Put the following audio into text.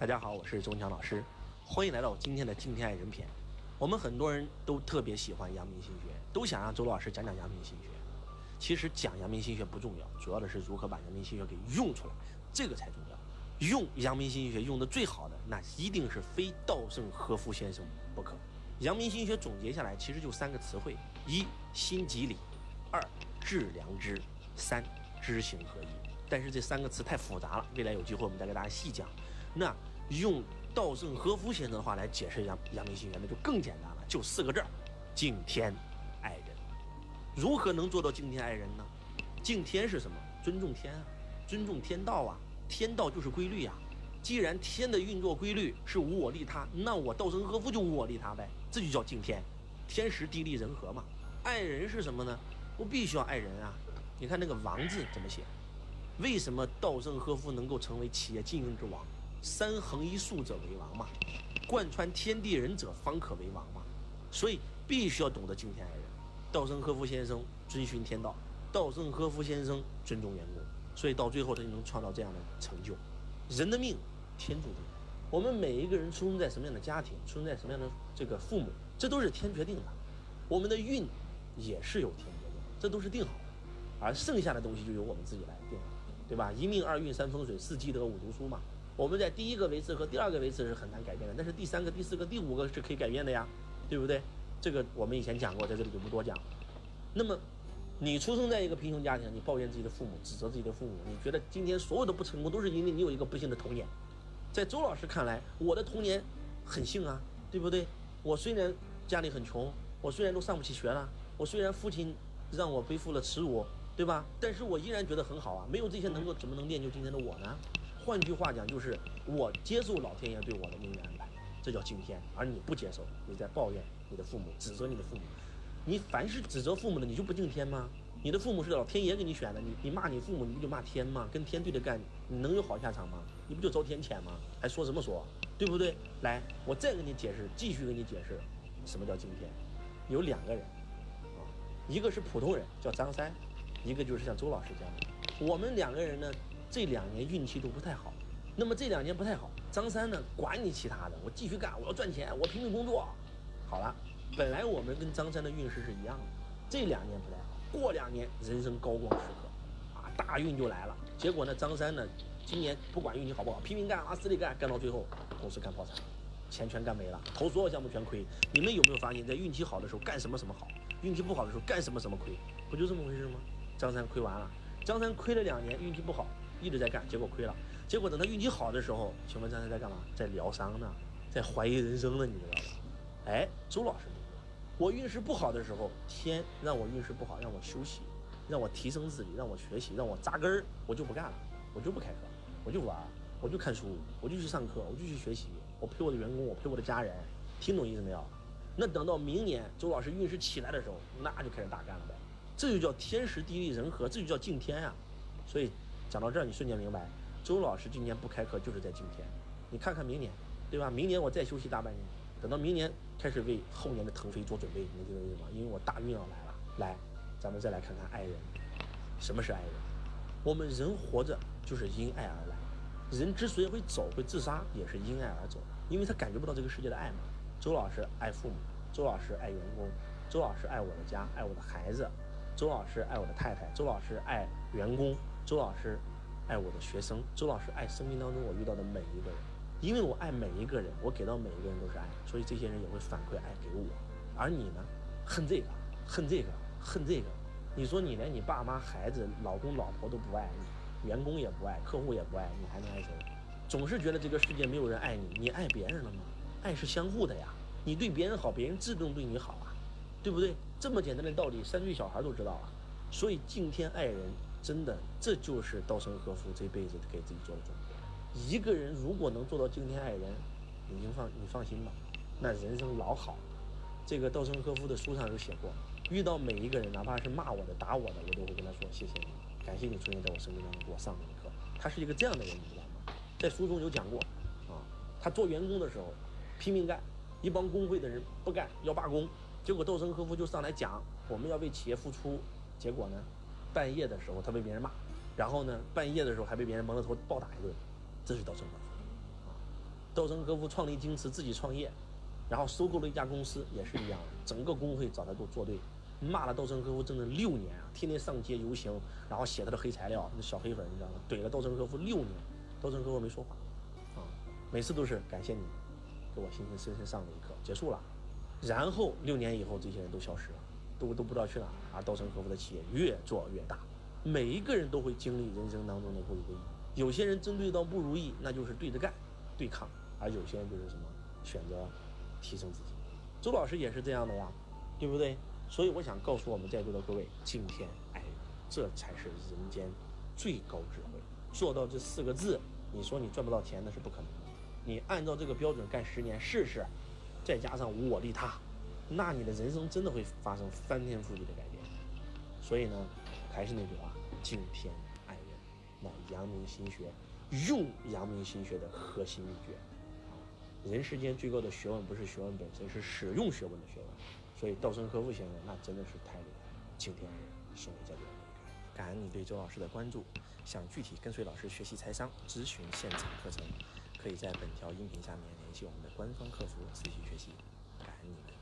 大家好，我是周文强老师，欢迎来到今天的今天爱人篇。我们很多人都特别喜欢阳明心学，都想让周老师讲讲阳明心学。其实讲阳明心学不重要，主要的是如何把阳明心学给用出来，这个才重要。用阳明心学用的最好的，那一定是非稻盛和夫先生不可。阳明心学总结下来，其实就三个词汇：一心即理，二致良知，三知行合一。但是这三个词太复杂了，未来有机会我们再给大家细讲。那用稻盛和夫先生的话来解释阳阳明心学，那就更简单了，就四个字儿：敬天爱人。如何能做到敬天爱人呢？敬天是什么？尊重天啊，尊重天道啊。天道就是规律呀。既然天的运作规律是无我利他，那我稻盛和夫就无我利他呗，这就叫敬天。天时地利人和嘛。爱人是什么呢？我必须要爱人啊。你看那个王字怎么写？为什么稻盛和夫能够成为企业经营之王？三横一竖者为王嘛，贯穿天地人者方可为王嘛。所以必须要懂得敬天爱人。稻盛和夫先生遵循天道，稻盛和夫先生尊重员工，所以到最后他就能创造这样的成就。人的命天注定，我们每一个人出生在什么样的家庭，出生在什么样的这个父母，这都是天决定的。我们的运也是有天决定，这都是定好的，而剩下的东西就由我们自己来定了，对吧？一命二运三风水四积德五读书嘛。我们在第一个维次和第二个维次是很难改变的，但是第三个、第四个、第五个是可以改变的呀，对不对？这个我们以前讲过，在这里就不多讲。那么，你出生在一个贫穷家庭，你抱怨自己的父母，指责自己的父母，你觉得今天所有的不成功都是因为你有一个不幸的童年。在周老师看来，我的童年很幸啊，对不对？我虽然家里很穷，我虽然都上不起学了，我虽然父亲让我背负了耻辱，对吧？但是我依然觉得很好啊。没有这些能够，怎么能练就今天的我呢？换句话讲，就是我接受老天爷对我的命运安排，这叫敬天。而你不接受，你在抱怨你的父母，指责你的父母。你凡是指责父母的，你就不敬天吗？你的父母是老天爷给你选的，你你骂你父母，你不就骂天吗？跟天对着干，你能有好下场吗？你不就遭天谴吗？还说什么说？对不对？来，我再给你解释，继续给你解释，什么叫敬天？有两个人，啊，一个是普通人叫张三，一个就是像周老师这样的。我们两个人呢，这两年运气都不太好。那么这两年不太好，张三呢，管你其他的，我继续干，我要赚钱，我拼命工作。好了。本来我们跟张三的运势是一样的，这两年不太好，过两年人生高光时刻，啊，大运就来了。结果呢，张三呢，今年不管运气好不好，拼命干，往死里干，干到最后公司干破产，钱全干没了，投所有项目全亏。你们有没有发现，在运气好的时候干什么什么好，运气不好的时候干什么什么亏，不就这么回事吗？张三亏完了，张三亏了两年，运气不好，一直在干，结果亏了。结果等他运气好的时候，请问张三在干嘛？在疗伤呢，在怀疑人生呢，你知道吧？哎，周老师。我运势不好的时候，天让我运势不好，让我休息，让我提升自己，让我学习，让我扎根儿，我就不干了，我就不开课，我就玩，我就看书，我就去上课，我就去学习，我陪我的员工，我陪我的家人，听懂意思没有？那等到明年周老师运势起来的时候，那就开始大干了呗。这就叫天时地利人和，这就叫敬天啊。所以讲到这儿，你瞬间明白，周老师今年不开课就是在今天。你看看明年，对吧？明年我再休息大半年。等到明年开始为后年的腾飞做准备，能听懂意思吗？因为我大运要来了。来，咱们再来看看爱人，什么是爱人？我们人活着就是因爱而来，人之所以会走会自杀，也是因爱而走，因为他感觉不到这个世界的爱嘛。周老师爱父母，周老师爱员工，周老师爱我的家，爱我的孩子，周老师爱我的太太，周老师爱员工，周老师爱我的学生，周老师爱生命当中我遇到的每一个人。因为我爱每一个人，我给到每一个人都是爱，所以这些人也会反馈爱给我。而你呢，恨这个，恨这个，恨这个。你说你连你爸妈、孩子、老公、老婆都不爱你，员工也不爱，客户也不爱，你还能爱谁？总是觉得这个世界没有人爱你，你爱别人了吗？爱是相互的呀，你对别人好，别人自动对你好啊，对不对？这么简单的道理，三岁小孩都知道啊。所以敬天爱人，真的，这就是稻盛和夫这辈子给自己做的总结。一个人如果能做到敬天爱人，你就放你放心吧，那人生老好。这个稻盛和夫的书上有写过，遇到每一个人，哪怕是骂我的、打我的，我都会跟他说谢谢你，感谢你出现在我生命当中给我上了一课。他是一个这样的人，你知道吗？在书中有讲过，啊，他做员工的时候拼命干，一帮工会的人不干要罢工，结果稻盛和夫就上来讲我们要为企业付出，结果呢，半夜的时候他被别人骂，然后呢，半夜的时候还被别人蒙着头暴打一顿。这是稻盛和夫。啊，稻盛和夫创立京瓷，自己创业，然后收购了一家公司，也是一样，整个工会找他都作对，骂了稻盛和夫整整六年啊，天天上街游行，然后写他的黑材料，那小黑粉你知道吗？怼了稻盛和夫六年，稻盛和夫没说话，啊，每次都是感谢你，给我心心深深上了一课，结束了。然后六年以后，这些人都消失了，都都不知道去哪了。而稻盛和夫的企业越做越大，每一个人都会经历人生当中的不如意。有些人针对到不如意，那就是对着干，对抗；而有些人就是什么，选择提升自己。周老师也是这样的呀，对不对？所以我想告诉我们在座的各位，敬天爱人，这才是人间最高智慧。做到这四个字，你说你赚不到钱那是不可能的。你按照这个标准干十年试试。再加上无我利他，那你的人生真的会发生翻天覆地的改变。所以呢，还是那句话，敬天爱人，乃阳明心学用阳明心学的核心秘诀。人世间最高的学问不是学问本身，是使用学问的学问。所以稻盛和夫先生那真的是太厉害，敬天爱人，送给在座的每个人。感恩你对周老师的关注，想具体跟随老师学习财商，咨询现场课程。可以在本条音频下面联系我们的官方客服，仔细学习。感恩你们。